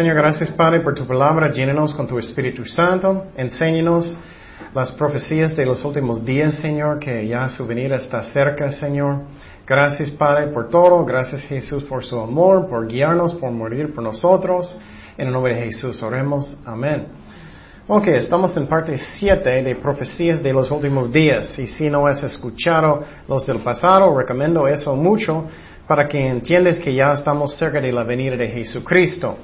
Señor, gracias Padre por tu palabra. Llénenos con tu Espíritu Santo. Enséñanos las profecías de los últimos días, Señor, que ya su venida está cerca, Señor. Gracias Padre por todo. Gracias Jesús por su amor, por guiarnos, por morir por nosotros. En el nombre de Jesús oremos. Amén. Ok, estamos en parte 7 de profecías de los últimos días. Y si no has escuchado los del pasado, recomiendo eso mucho para que entiendas que ya estamos cerca de la venida de Jesucristo.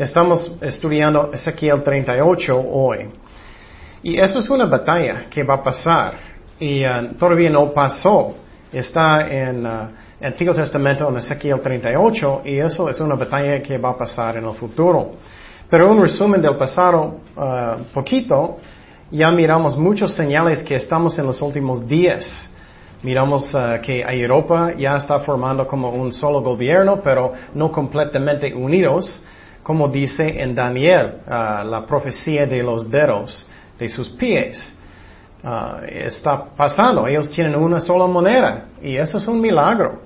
Estamos estudiando Ezequiel 38 hoy. Y eso es una batalla que va a pasar. Y uh, todavía no pasó. Está en uh, Antiguo Testamento en Ezequiel 38 y eso es una batalla que va a pasar en el futuro. Pero un resumen del pasado uh, poquito, ya miramos muchos señales que estamos en los últimos días. Miramos uh, que Europa ya está formando como un solo gobierno, pero no completamente unidos, como dice en Daniel, uh, la profecía de los dedos de sus pies. Uh, está pasando, ellos tienen una sola moneda y eso es un milagro.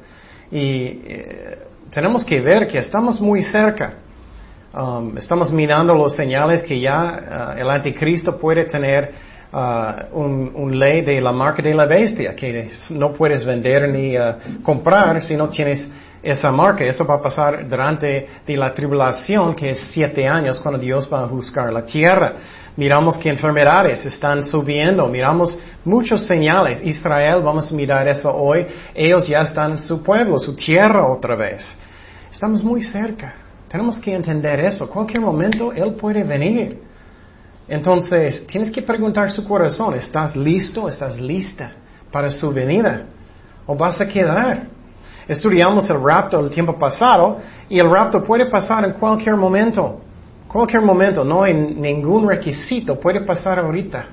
Y eh, tenemos que ver que estamos muy cerca. Um, estamos mirando los señales que ya el anticristo puede tener uh, un, un, ley de la marca de la bestia, que no puedes vender ni uh, comprar si no tienes esa marca. Eso va a pasar durante de la tribulación, que es siete años, cuando Dios va a buscar la tierra. Miramos que enfermedades están subiendo, miramos muchos señales. Israel, vamos a mirar eso hoy, ellos ya están su pueblo, su tierra otra vez. Estamos muy cerca. Tenemos que entender eso. Cualquier momento Él puede venir. Entonces, tienes que preguntar su corazón, ¿estás listo? ¿Estás lista para su venida? ¿O vas a quedar? Estudiamos el rapto el tiempo pasado y el rapto puede pasar en cualquier momento. Cualquier momento, no hay ningún requisito, puede pasar ahorita.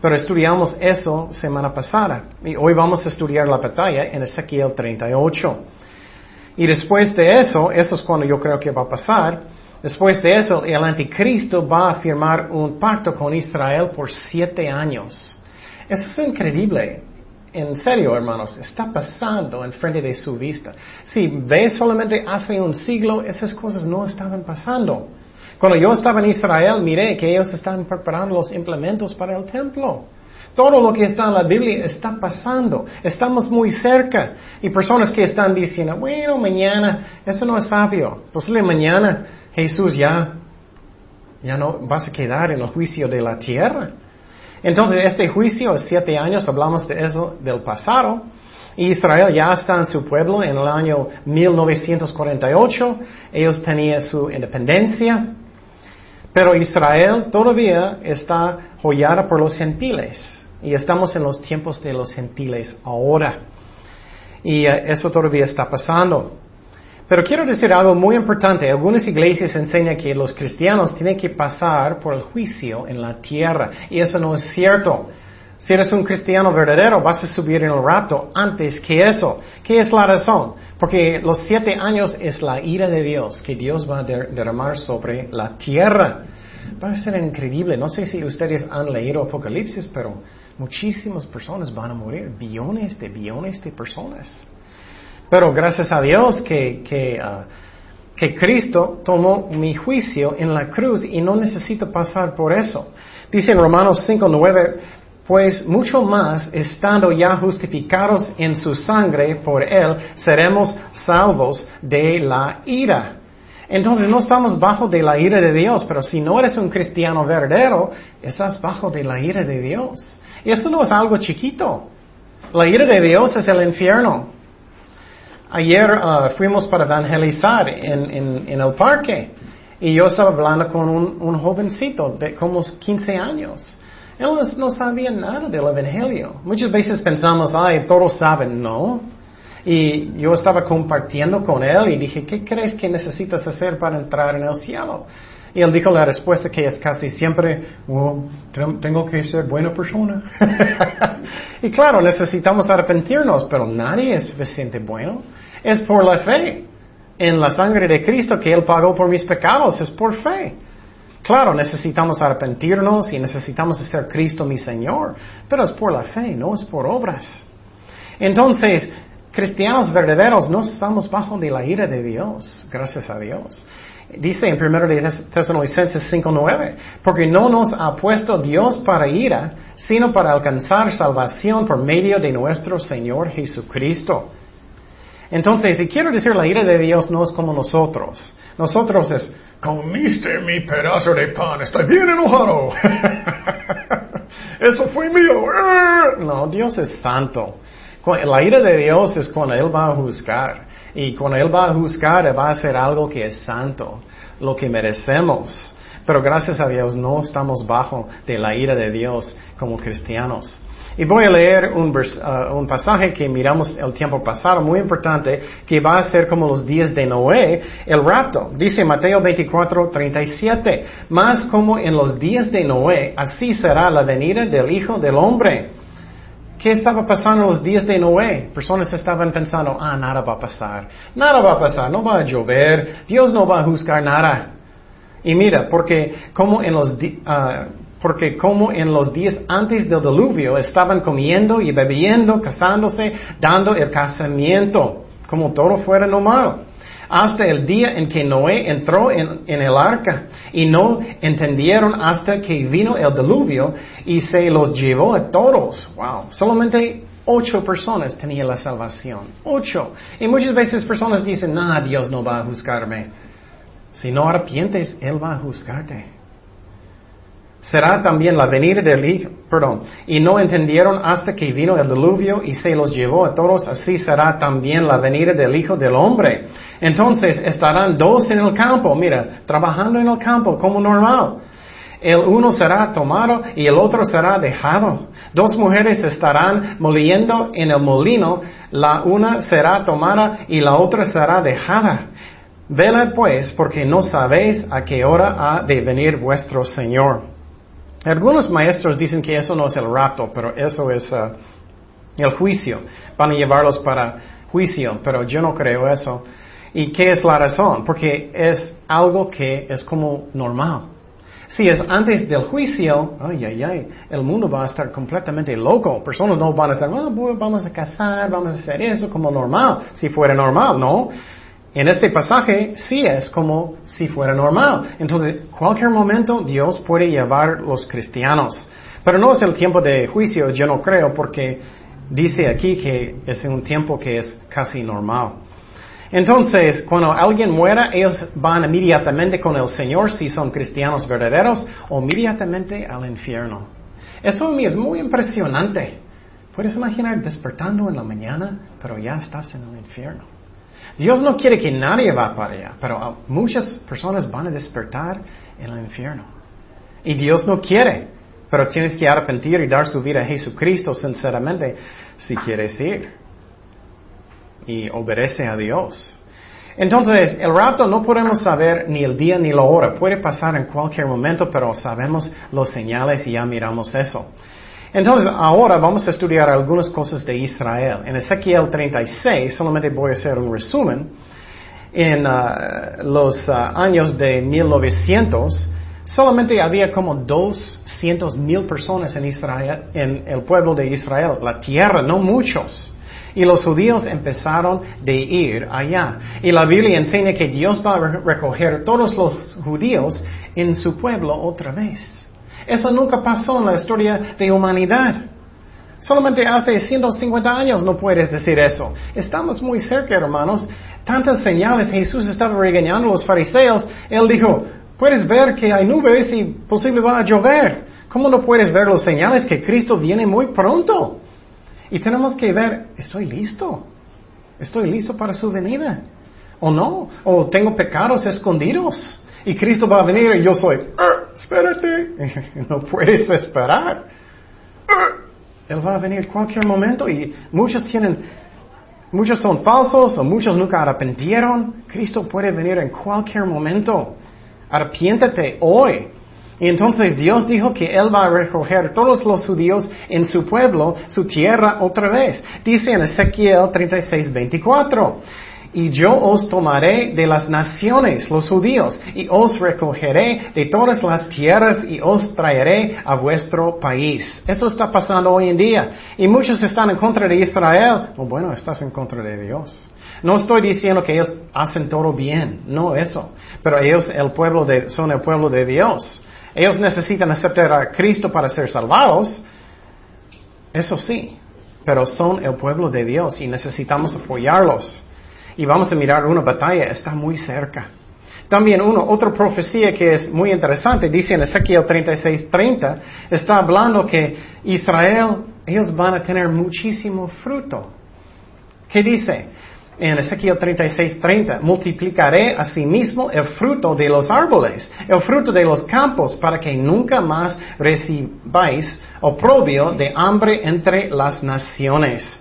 Pero estudiamos eso semana pasada y hoy vamos a estudiar la batalla en Ezequiel 38. Y después de eso, eso es cuando yo creo que va a pasar, Después de eso, el anticristo va a firmar un pacto con Israel por siete años. Eso es increíble. En serio, hermanos, está pasando en frente de su vista. Si ves solamente hace un siglo, esas cosas no estaban pasando. Cuando yo estaba en Israel, miré que ellos están preparando los implementos para el templo. Todo lo que está en la Biblia está pasando. Estamos muy cerca. Y personas que están diciendo, bueno, mañana, eso no es sabio. Posible mañana Jesús ya, ya no vas a quedar en el juicio de la tierra. Entonces, este juicio, siete años, hablamos de eso del pasado. Israel ya está en su pueblo en el año 1948. Ellos tenían su independencia. Pero Israel todavía está joyada por los gentiles. Y estamos en los tiempos de los gentiles ahora. Y uh, eso todavía está pasando. Pero quiero decir algo muy importante. Algunas iglesias enseñan que los cristianos tienen que pasar por el juicio en la tierra. Y eso no es cierto. Si eres un cristiano verdadero, vas a subir en el rapto antes que eso. ¿Qué es la razón? Porque los siete años es la ira de Dios que Dios va a derramar sobre la tierra. Va a ser increíble. No sé si ustedes han leído Apocalipsis, pero muchísimas personas van a morir. Billones de billones de personas. Pero gracias a Dios que, uh, que Cristo tomó mi juicio en la cruz y no necesito pasar por eso. Dice en Romanos 5.9, pues mucho más, estando ya justificados en su sangre por Él, seremos salvos de la ira. Entonces no estamos bajo de la ira de Dios, pero si no eres un cristiano verdadero, estás bajo de la ira de Dios. Y eso no es algo chiquito. La ira de Dios es el infierno. Ayer uh, fuimos para evangelizar en, el parque y yo estaba hablando con un, un jovencito de como 15 años. Él no, sabía nada del Evangelio. Muchas veces pensamos, ay, todos saben, no. Y yo estaba compartiendo con él y dije, ¿qué crees que necesitas hacer para entrar en el cielo? Y él dijo la respuesta que es casi siempre, oh, tengo que ser buena persona. y claro, necesitamos arrepentirnos, pero nadie es suficiente bueno. Es por la fe en la sangre de Cristo que Él pagó por mis pecados, es por fe. Claro, necesitamos arrepentirnos y necesitamos hacer Cristo mi Señor, pero es por la fe, no es por obras. Entonces, cristianos verdaderos no estamos bajo de la ira de Dios, gracias a Dios. Dice en 1 de Tesalonicenses 5.9, porque no nos ha puesto Dios para ira, sino para alcanzar salvación por medio de nuestro Señor Jesucristo. Entonces, si quiero decir, la ira de Dios no es como nosotros. Nosotros es, comiste mi pedazo de pan, estoy bien enojado. Eso fue mío. No, Dios es santo. La ira de Dios es cuando Él va a juzgar. Y cuando Él va a juzgar, va a hacer algo que es santo, lo que merecemos. Pero gracias a Dios no estamos bajo de la ira de Dios como cristianos. Y voy a leer un, uh, un, pasaje que miramos el tiempo pasado, muy importante, que va a ser como los días de Noé, el rapto. Dice Mateo 24, 37, más como en los días de Noé, así será la venida del Hijo del Hombre. ¿Qué estaba pasando en los días de Noé? Personas estaban pensando, ah, nada va a pasar, nada va a pasar, no va a llover, Dios no va a juzgar nada. Y mira, porque como en los, uh, porque como en los días antes del diluvio estaban comiendo y bebiendo, casándose, dando el casamiento, como todo fuera normal. Hasta el día en que Noé entró en, el arca y no entendieron hasta que vino el diluvio y se los llevó a todos. Wow, solamente ocho personas tenían la salvación. Ocho. Y muchas veces personas dicen, no, Dios no va a juzgarme. Si no arrepientes, Él va a juzgarte será también la venida del Hijo, perdón, y no entendieron hasta que vino el diluvio y se los llevó a todos, así será también la venida del Hijo del Hombre. Entonces estarán dos en el campo, mira, trabajando en el campo como normal. El uno será tomado y el otro será dejado. Dos mujeres estarán moliendo en el molino, la una será tomada y la otra será dejada. Vela pues, porque no sabéis a qué hora ha de venir vuestro Señor. Algunos maestros dicen que eso no es el rapto, pero eso es uh, el juicio. Van a llevarlos para juicio, pero yo no creo eso. ¿Y qué es la razón? Porque es algo que es como normal. Si es antes del juicio, ay, ay, ay, el mundo va a estar completamente loco. Personas no van a estar, ah, vamos a casar, vamos a hacer eso como normal. Si fuera normal, ¿no? En este pasaje sí es como si fuera normal. Entonces, cualquier momento Dios puede llevar los cristianos. Pero no es el tiempo de juicio, yo no creo, porque dice aquí que es un tiempo que es casi normal. Entonces, cuando alguien muera, ellos van inmediatamente con el Señor si son cristianos verdaderos o inmediatamente al infierno. Eso a mí es muy impresionante. Puedes imaginar despertando en la mañana, pero ya estás en el infierno. Dios no quiere que nadie va para allá, pero muchas personas van a despertar en el infierno. Y Dios no quiere, pero tienes que arrepentir y dar su vida a Jesucristo sinceramente si quieres ir. Y obedece a Dios. Entonces, el rapto no podemos saber ni el día ni la hora. Puede pasar en cualquier momento, pero sabemos los señales y ya miramos eso. Entonces, ahora vamos a estudiar algunas cosas de Israel. En Ezequiel 36, solamente voy a hacer un resumen. En uh, los uh, años de 1900, solamente había como 200 mil personas en Israel, en el pueblo de Israel, la tierra, no muchos. Y los judíos empezaron de ir allá. Y la Biblia enseña que Dios va a recoger todos los judíos en su pueblo otra vez. Eso nunca pasó en la historia de humanidad. Solamente hace 150 años no puedes decir eso. Estamos muy cerca, hermanos. Tantas señales. Jesús estaba regañando a los fariseos. Él dijo, puedes ver que hay nubes y posible va a llover. ¿Cómo no puedes ver las señales que Cristo viene muy pronto? Y tenemos que ver, estoy listo. Estoy listo para su venida. ¿O no? ¿O tengo pecados escondidos? Y Cristo va a venir y yo soy, ah, espérate, no puedes esperar. Ah, él va a venir cualquier momento y muchos tienen, muchos son falsos o muchos nunca arrepentieron. Cristo puede venir en cualquier momento. Arrepiéntate hoy. Y entonces Dios dijo que Él va a recoger todos los judíos en su pueblo, su tierra otra vez. Dice en Ezequiel 36, 24 y yo os tomaré de las naciones, los judíos, y os recogeré de todas las tierras y os traeré a vuestro país. Eso está pasando hoy en día. Y muchos están en contra de Israel. Oh, bueno, estás en contra de Dios. No estoy diciendo que ellos hacen todo bien, no eso. Pero ellos el pueblo de, son el pueblo de Dios. Ellos necesitan aceptar a Cristo para ser salvados. Eso sí. Pero son el pueblo de Dios y necesitamos apoyarlos. Y vamos a mirar una batalla, está muy cerca. También uno, otra profecía que es muy interesante, dice en Ezequiel 36:30, está hablando que Israel, ellos van a tener muchísimo fruto. ¿Qué dice? En Ezequiel 36:30, multiplicaré asimismo el fruto de los árboles, el fruto de los campos, para que nunca más recibáis oprobio de hambre entre las naciones.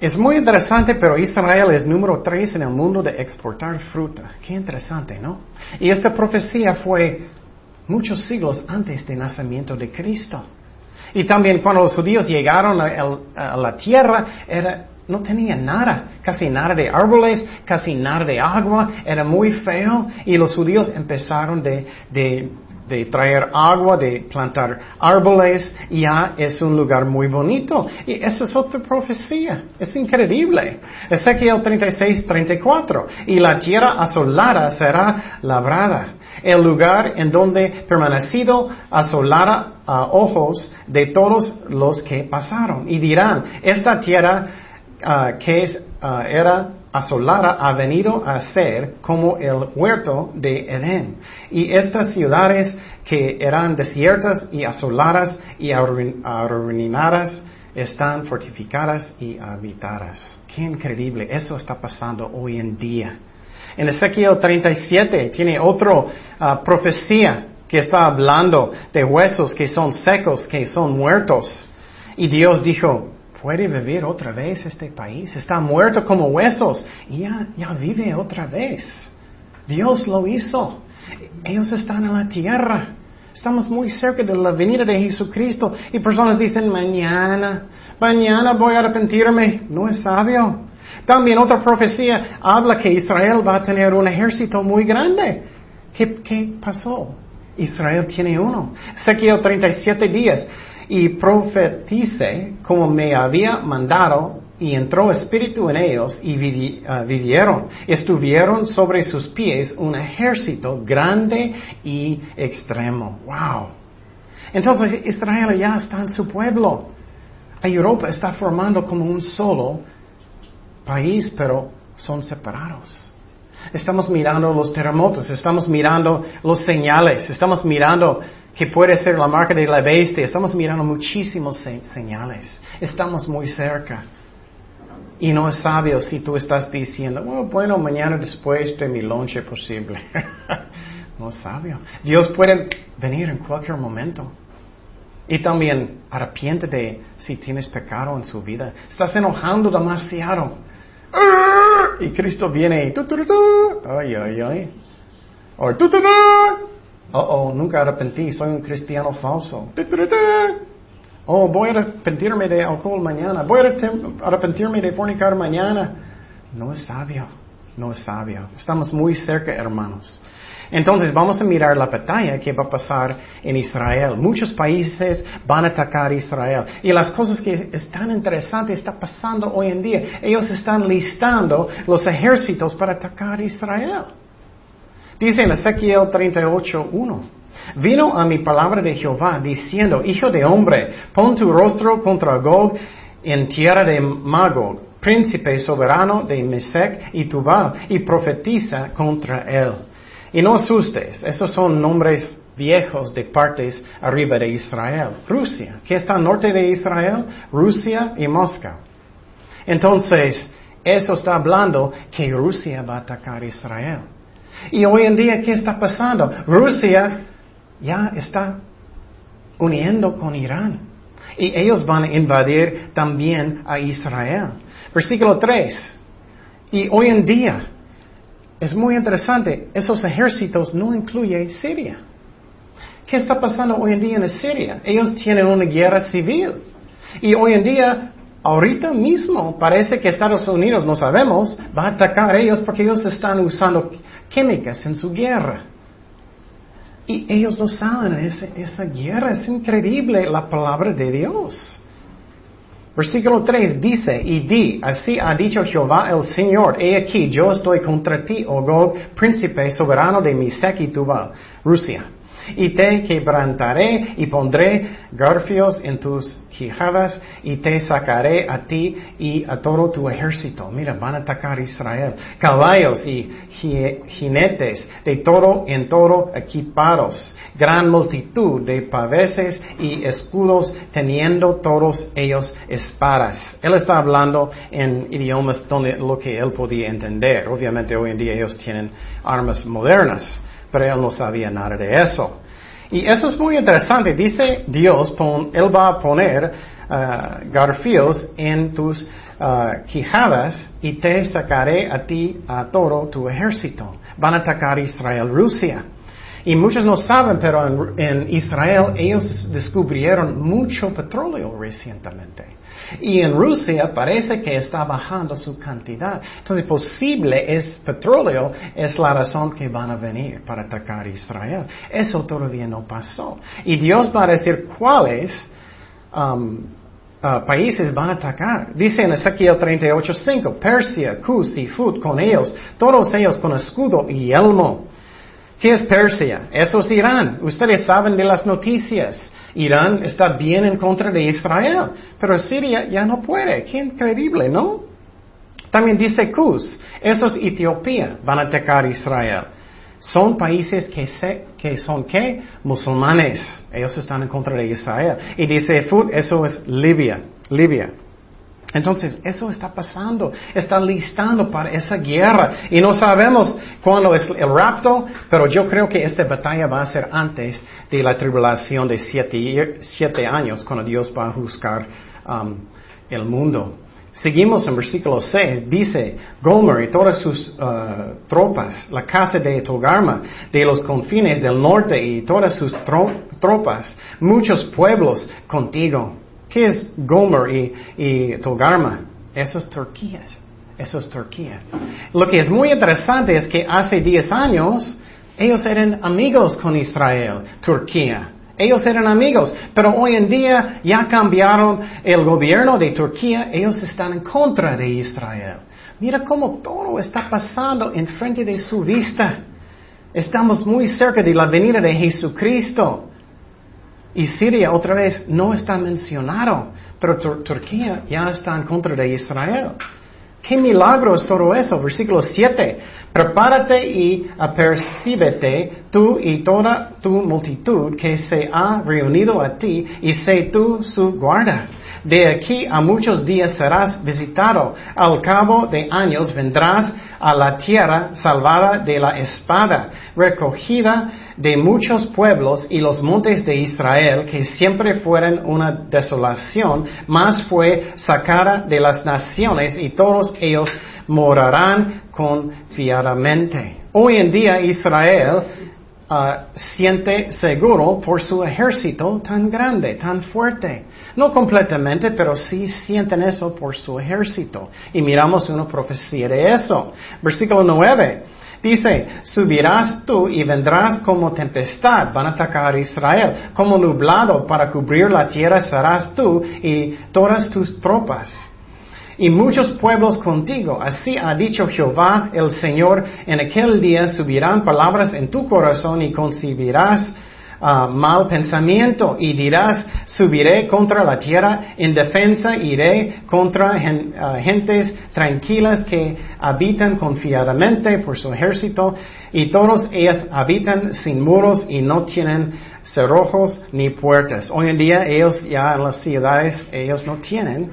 Es muy interesante, pero Israel es número tres en el mundo de exportar fruta. Qué interesante, ¿no? Y esta profecía fue muchos siglos antes del nacimiento de Cristo. Y también cuando los judíos llegaron a, la tierra, no tenían nada, casi nada de árboles, casi nada de agua, era muy feo y los judíos empezaron de, de de traer agua, de plantar árboles, ya es un lugar muy bonito. Y esa es otra profecía. Es increíble. Ezequiel 36, 34. Y la tierra asolada será labrada. El lugar en donde permanecido asolara a ojos de todos los que pasaron. Y dirán, esta tierra ah, que es, ah, era asolada ha venido a ser como el huerto de Edén. Y estas ciudades que eran desiertas y asoladas y arruinadas están fortificadas y habitadas. Qué increíble, eso está pasando hoy en día. En Ezequiel 37 tiene otra ah, profecía que está hablando de huesos que son secos, que son muertos. Y Dios dijo, puede vivir otra vez este país. Está muerto como huesos y ya, ya vive otra vez. Dios lo hizo. Ellos están en la tierra. Estamos muy cerca de la venida de Jesucristo y personas dicen, mañana, mañana voy a arrepentirme. No es sabio. También otra profecía habla que Israel va a tener un ejército muy grande. ¿Qué, qué pasó? Israel tiene uno. Ezequiel 37 días y profetice como me había mandado y entró espíritu en ellos y ah, vivieron. Estuvieron sobre sus pies un ejército grande y extremo. Wow. Entonces Israel ya está en su pueblo. Europa está formando como un solo país, pero son separados. Estamos mirando los terremotos, estamos mirando los señales, estamos mirando que puede ser la marca de la bestia. Estamos mirando muchísimos señales. Estamos muy cerca. Y no es sabio si tú estás diciendo, bueno, mañana después de mi lonche posible. no es sabio. Dios puede venir en cualquier momento. Y también arrepiéntete si tienes pecado en su vida. Estás enojando demasiado. Y Cristo viene. Ay, ay, ay. O Oh, oh, nunca arrepentí, soy un cristiano falso. Oh, voy a arrepentirme de alcohol mañana, voy a arrepentirme de fornicar mañana. No es sabio, no es sabio. Estamos muy cerca, hermanos. Entonces vamos a mirar la batalla que va a pasar en Israel. Muchos países van a atacar a Israel. Y las cosas que están interesantes están pasando hoy en día. Ellos están listando los ejércitos para atacar a Israel. Dice en Ezequiel 38.1. Vino a mi palabra de Jehová diciendo, Hijo de hombre, pon tu rostro contra Gog en tierra de Magog, príncipe soberano de Mesec y Tubal, y profetiza contra él. Y no asustes, esos son nombres viejos de partes arriba de Israel. Rusia, que está al norte de Israel, Rusia y Moscú. Entonces, eso está hablando que Rusia va a atacar Israel. Y hoy en día, ¿qué está pasando? Rusia ya está uniendo con Irán. Y ellos van a invadir también a Israel. Versículo 3. Y hoy en día, es muy interesante, esos ejércitos no incluyen Siria. ¿Qué está pasando hoy en día en Siria? Ellos tienen una guerra civil. Y hoy en día, ahorita mismo, parece que Estados Unidos, no sabemos, va a atacar a ellos porque ellos están usando químicas en su guerra. Y ellos no saben esa, esa guerra. Es increíble la palabra de Dios. Versículo 3 dice, y di, así ha dicho Jehová el Señor, he aquí, yo estoy contra ti, oh Gog, príncipe soberano de Misek y Tubal, Rusia. Y te quebrantaré y pondré garfios en tus quijadas y te sacaré a ti y a todo tu ejército. Mira, van a atacar Israel. Caballos y jinetes de toro en toro equipados. Gran multitud de paveses y escudos teniendo todos ellos espadas. Él está hablando en idiomas donde lo que él podía entender. Obviamente hoy en día ellos tienen armas modernas pero él no sabía nada de eso. Y eso es muy interesante. Dice Dios, Él va a poner uh, garfios en tus uh, quijadas y te sacaré a ti a todo tu ejército. Van a atacar Israel, Rusia. Y muchos no saben, pero en Israel ellos descubrieron mucho petróleo recientemente. Y en Rusia parece que está bajando su cantidad. Entonces, posible es petróleo, es la razón que van a venir para atacar Israel. Eso todavía no pasó. Y Dios va a decir cuáles um, uh, países van a atacar. Dice en Ezequiel 38.5, Persia, Cus y Fut con ellos, todos ellos con escudo y elmo. ¿Qué es Persia? Eso es Irán. Ustedes saben de las noticias. Irán está bien en contra de Israel, pero Siria ya no puede. Qué increíble, ¿no? También dice Cus, esos Etiopía van a atacar Israel. Son países que, que son qué? Musulmanes. Ellos están en contra de Israel. Y dice Fut, eso es Libia. Libia. Entonces, eso está pasando, está listando para esa guerra. Y no sabemos cuándo es el rapto, pero yo creo que esta batalla va a ser antes de la tribulación de siete, años, cuando Dios va a juzgar um, el mundo. Seguimos en versículo 6, dice, Gomer y todas sus uh, tropas, la casa de Togarma, de los confines del norte y todas sus tropas, muchos pueblos contigo. ¿Qué es Gomer y, Togarma? Eso es Turquía. Eso es Turquía. Lo que es muy interesante es que hace 10 años ellos eran amigos con Israel, Turquía. Ellos eran amigos, pero hoy en día ya cambiaron el gobierno de Turquía, ellos están en contra de Israel. Mira cómo todo está pasando en frente de su vista. Estamos muy cerca de la venida de Jesucristo. Y Siria otra vez no está mencionado, pero Turquía ya está en contra de Israel. ¿Qué milagro es todo eso? Versículo 7. Prepárate y apercíbete tú y toda tu multitud que se ha reunido a ti y sé tú su guarda. De aquí a muchos días serás visitado. Al cabo de años vendrás a la tierra salvada de la espada, recogida de muchos pueblos y los montes de Israel, que siempre fueron una desolación, más fue sacada de las naciones y todos ellos morarán confiadamente. Hoy en día Israel uh, siente seguro por su ejército tan grande, tan fuerte. No completamente, pero sí sienten eso por su ejército. Y miramos una profecía de eso. Versículo 9. Dice, subirás tú y vendrás como tempestad, van a atacar a Israel, como nublado para cubrir la tierra serás tú y todas tus tropas y muchos pueblos contigo. Así ha dicho Jehová el Señor, en aquel día subirán palabras en tu corazón y concibirás mal pensamiento y dirás, subiré contra la tierra, en defensa iré contra gentes tranquilas que habitan confiadamente por su ejército y todos ellas habitan sin muros y no tienen cerrojos ni puertas. Hoy en día ellos ya en las ciudades, ellos no tienen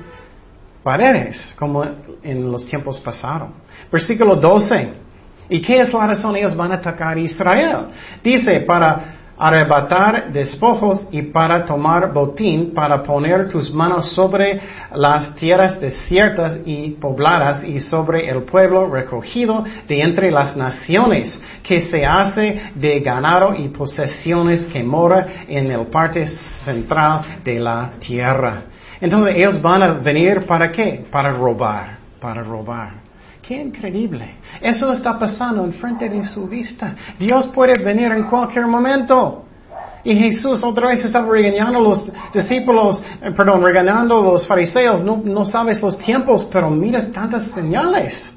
paredes, como en los tiempos pasados. Versículo 12. ¿Y qué es la razón? Ellos van a atacar a Israel. Dice, para arrebatar despojos y para tomar botín, para poner tus manos sobre las tierras desiertas y pobladas y sobre el pueblo recogido de entre las naciones, que se hace de ganado y posesiones que mora en el parte central de la tierra. Entonces ellos van a venir para qué? Para robar, para robar. Qué increíble. Eso está pasando enfrente de su vista. Dios puede venir en cualquier momento. Y Jesús otra vez estaba regañando a los discípulos, eh, perdón, regañando a los fariseos. No, no sabes los tiempos, pero miras tantas señales.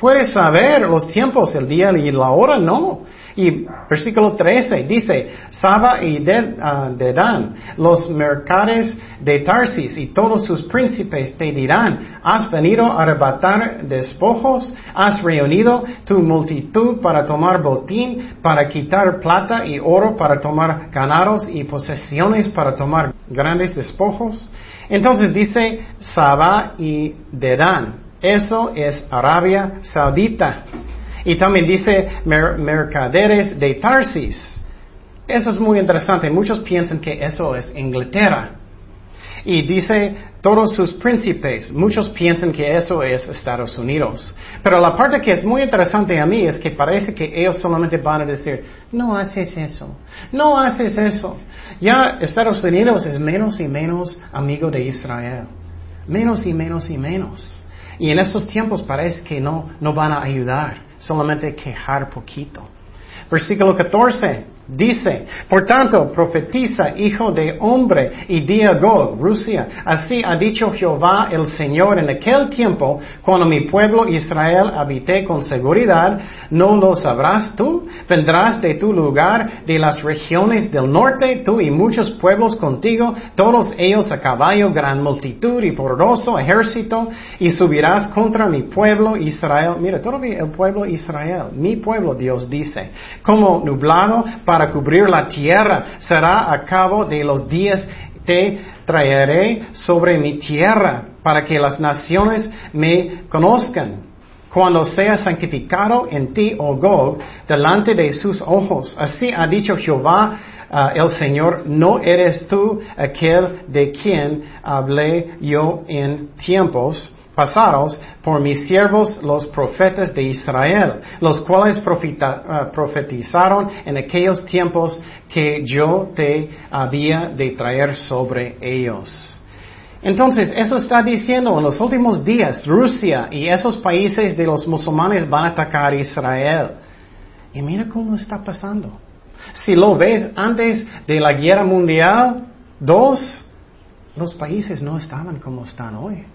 Puedes saber los tiempos, el día y la hora, no. Y versículo 13 dice, Saba y ah, Dedan, los mercaderes de Tarsis y todos sus príncipes te dirán, has venido a arrebatar despojos, has reunido tu multitud para tomar botín, para quitar plata y oro, para tomar ganados y posesiones, para tomar grandes despojos. Entonces dice Saba y Dedan, eso es Arabia Saudita. Y también dice mercaderes de Tarsis. Eso es muy interesante. Muchos piensan que eso es Inglaterra. Y dice todos sus príncipes. Muchos piensan que eso es Estados Unidos. Pero la parte que es muy interesante a mí es que parece que ellos solamente van a decir, no haces eso, no haces eso. Ya Estados Unidos es menos y menos amigo de Israel. Menos y menos y menos. Y en estos tiempos parece que no, no van a ayudar solamente quejar poquito. Versículo 14. Dice, por tanto, profetiza, hijo de hombre, y di a Gog, Rusia, así ha dicho Jehová el Señor en aquel tiempo, cuando mi pueblo Israel habité con seguridad, ¿no lo sabrás tú? Vendrás de tu lugar, de las regiones del norte, tú y muchos pueblos contigo, todos ellos a caballo, gran multitud y poderoso ejército, y subirás contra mi pueblo Israel. Mira, todavía el pueblo Israel, mi pueblo, Dios dice, como nublado para para cubrir la tierra. Será a cabo de los días te traeré sobre mi tierra para que las naciones me conozcan. Cuando sea santificado en ti, oh Gog, delante de sus ojos. Así ha dicho Jehová, uh, el Señor, no eres tú aquel de quien hablé yo en tiempos pasados por mis siervos los profetas de Israel, los cuales uh, profetizaron en aquellos tiempos que yo te había de traer sobre ellos. Entonces, eso está diciendo en los últimos días, Rusia y esos países de los musulmanes van a atacar a Israel. Y mira cómo está pasando. Si lo ves antes de la guerra mundial, dos, los países no estaban como están hoy.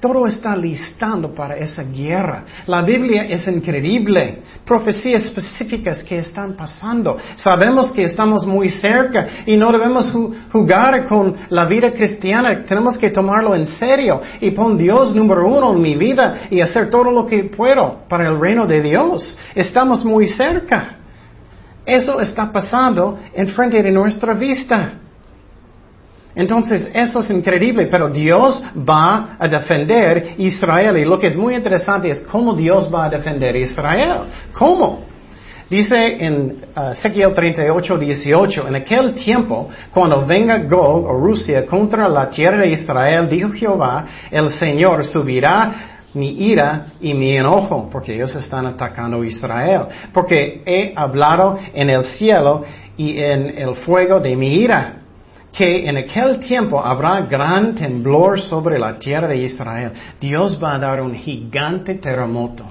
Todo está listando para esa guerra. La Biblia es increíble. Profecías específicas que están pasando. Sabemos que estamos muy cerca y no debemos jugar con la vida cristiana. Tenemos que tomarlo en serio y pon Dios número uno en mi vida y hacer todo lo que puedo para el reino de Dios. Estamos muy cerca. Eso está pasando en frente de nuestra vista. Entonces, eso es increíble, pero Dios va a defender Israel. Y lo que es muy interesante es cómo Dios va a defender Israel. ¿Cómo? Dice en uh, Ezequiel 38, 18, en aquel tiempo, cuando venga Gog o Rusia contra la tierra de Israel, dijo Jehová, el Señor subirá mi ira y mi enojo, porque ellos están atacando Israel, porque he hablado en el cielo y en el fuego de mi ira que en aquel tiempo habrá gran temblor sobre la tierra de Israel. Dios va a dar un gigante terremoto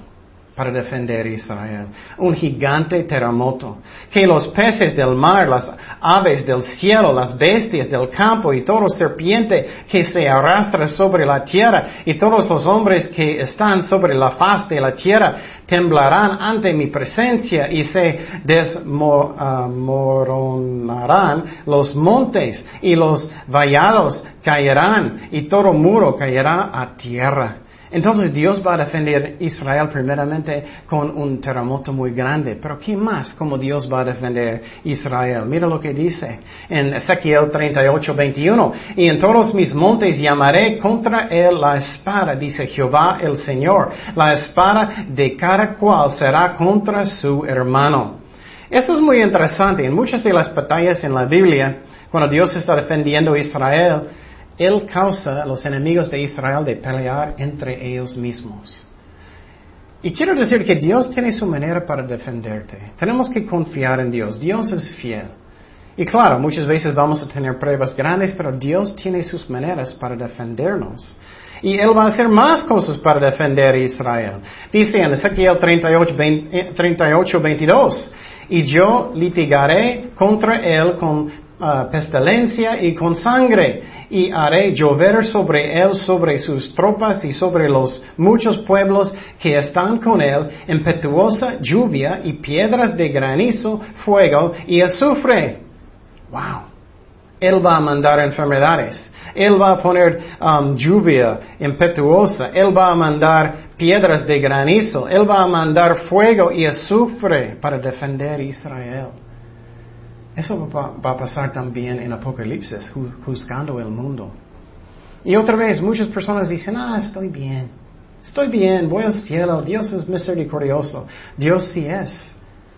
para defender Israel. Un gigante terremoto. Que los peces del mar, las aves del cielo, las bestias del campo y todo serpiente que se arrastra sobre la tierra y todos los hombres que están sobre la faz de la tierra temblarán ante mi presencia y se desmoronarán los montes y los vallados caerán y todo muro caerá a tierra. Entonces Dios va a defender Israel primeramente con un terremoto muy grande. Pero ¿qué más como Dios va a defender Israel? Mira lo que dice en Ezequiel 38, 21. Y en todos mis montes llamaré contra él la espada, dice Jehová el Señor. La espada de cada cual será contra su hermano. Eso es muy interesante. En muchas de las batallas en la Biblia, cuando Dios está defendiendo a Israel, él causa a los enemigos de Israel de pelear entre ellos mismos. Y quiero decir que Dios tiene su manera para defenderte. Tenemos que confiar en Dios. Dios es fiel. Y claro, muchas veces vamos a tener pruebas grandes, pero Dios tiene sus maneras para defendernos. Y Él va a hacer más cosas para defender a Israel. Dice en Ezequiel 38, 22, y yo litigaré contra él con uh, pestilencia y con sangre, y haré llover sobre él, sobre sus tropas y sobre los muchos pueblos que están con él, impetuosa lluvia y piedras de granizo, fuego y azufre. Wow. Él va a mandar enfermedades. Él va a poner um, lluvia impetuosa. Él va a mandar piedras de granizo. Él va a mandar fuego y azufre para defender Israel. Eso va, a pasar también en Apocalipsis, juzgando el mundo. Y otra vez, muchas personas dicen, ah, estoy bien. Estoy bien, voy al cielo, Dios es misericordioso. Dios sí es,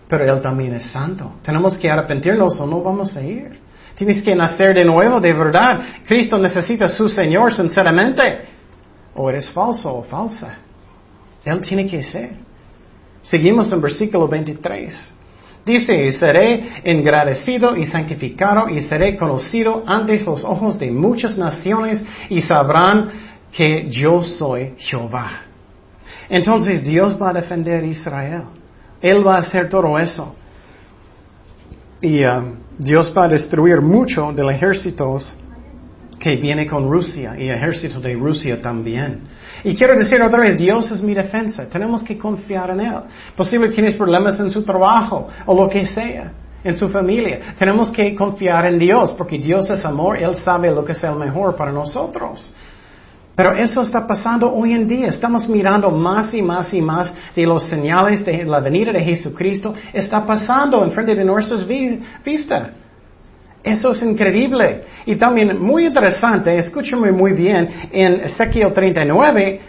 pero Él también es santo. Tenemos que arrepentirnos o no vamos a ir. Tienes que nacer de nuevo, de verdad. Cristo necesita a su Señor sinceramente. O eres falso o falsa. Él tiene que ser. Seguimos en versículo 23. Dice, y seré engrandecido y santificado y seré conocido ante los ojos de muchas naciones y sabrán que yo soy Jehová. Entonces Dios va a defender a Israel. Él va a hacer todo eso. Y um, Dios va a destruir mucho del ejército que viene con Rusia y ejército de Rusia también. Y quiero decir otra vez, Dios es mi defensa. Tenemos que confiar en Él. Posible tienes problemas en su trabajo o lo que sea, en su familia. Tenemos que confiar en Dios porque Dios es amor. Él sabe lo que es el mejor para nosotros. Pero eso está pasando hoy en día. Estamos mirando más y más y más de los señales de la venida de Jesucristo. Está pasando en frente de nuestras vistas. Eso es increíble. Y también muy interesante, escúchame muy bien, en Ezequiel 39,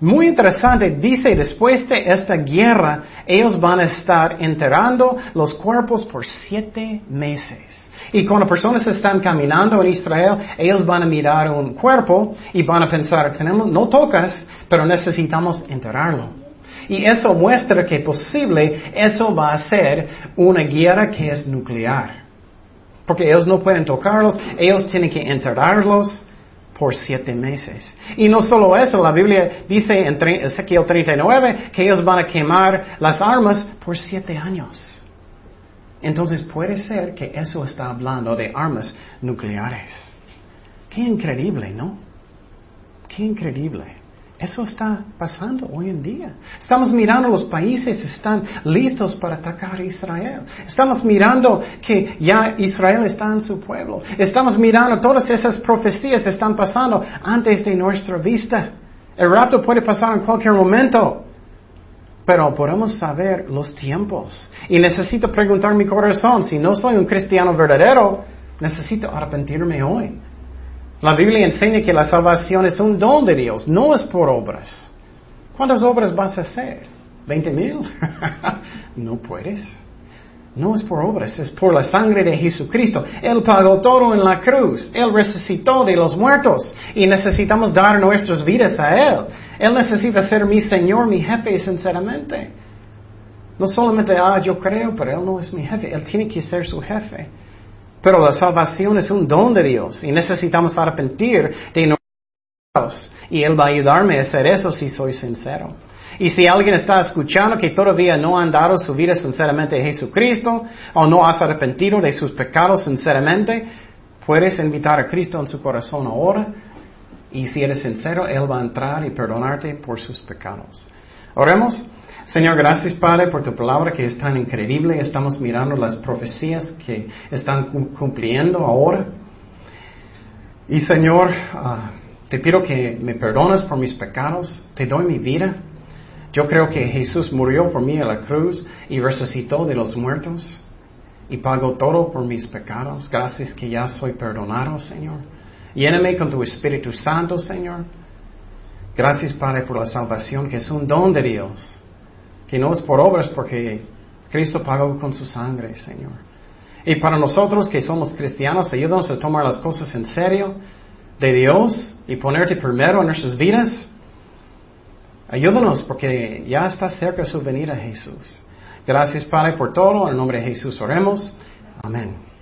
muy interesante, dice, después de esta guerra, ellos van a estar enterrando los cuerpos por siete meses. Y cuando personas están caminando en Israel, ellos van a mirar un cuerpo y van a pensar, tenemos, no tocas, pero necesitamos enterrarlo. Y eso muestra que posible eso va a ser una guerra que es nuclear. Porque ellos no pueden tocarlos, ellos tienen que enterrarlos por siete meses. Y no solo eso, la Biblia dice en Ezequiel 39 que ellos van a quemar las armas por siete años. Entonces puede ser que eso está hablando de armas nucleares. Qué increíble, ¿no? Qué increíble. Eso está pasando hoy en día. Estamos mirando los países están listos para atacar a Israel. Estamos mirando que ya Israel está en su pueblo. Estamos mirando todas esas profecías están pasando antes de nuestra vista. El rapto puede pasar en cualquier momento. Pero podemos saber los tiempos. Y necesito preguntar mi corazón, si no soy un cristiano verdadero, necesito arrepentirme hoy. La Biblia enseña que la salvación es un don de Dios, no es por obras. ¿Cuántas obras vas a hacer? ¿Veinte mil? no puedes. No es por obras, es por la sangre de Jesucristo. Él pagó todo en la cruz. Él resucitó de los muertos y necesitamos dar nuestras vidas a Él. Él necesita ser mi Señor, mi jefe, sinceramente. No solamente, ah, yo creo, pero Él no es mi jefe. Él tiene que ser su jefe. Pero la salvación es un don de Dios y necesitamos arrepentir de nosotros. Y Él va a ayudarme a hacer eso si soy sincero. Y si alguien está escuchando que todavía no han dado su vida sinceramente a Jesucristo o no has arrepentido de sus pecados sinceramente, puedes invitar a Cristo en su corazón ahora. Y si eres sincero, Él va a entrar y perdonarte por sus pecados. Oremos. Señor, gracias Padre por tu palabra que es tan increíble. Estamos mirando las profecías que están cumpliendo ahora. Y Señor, ah, te pido que me perdones por mis pecados. Te doy mi vida. Yo creo que Jesús murió por mí en la cruz y resucitó de los muertos y pagó todo por mis pecados. Gracias que ya soy perdonado, Señor. Lléname con tu Espíritu Santo, Señor. Gracias, Padre, por la salvación, que es un don de Dios, que no es por obras, porque Cristo pagó con su sangre, Señor. Y para nosotros que somos cristianos, ayúdanos a tomar las cosas en serio de Dios y ponerte primero en nuestras vidas. Ayúdanos porque ya está cerca su venida Jesús. Gracias Padre por todo. En nombre de Jesús oremos. Amén.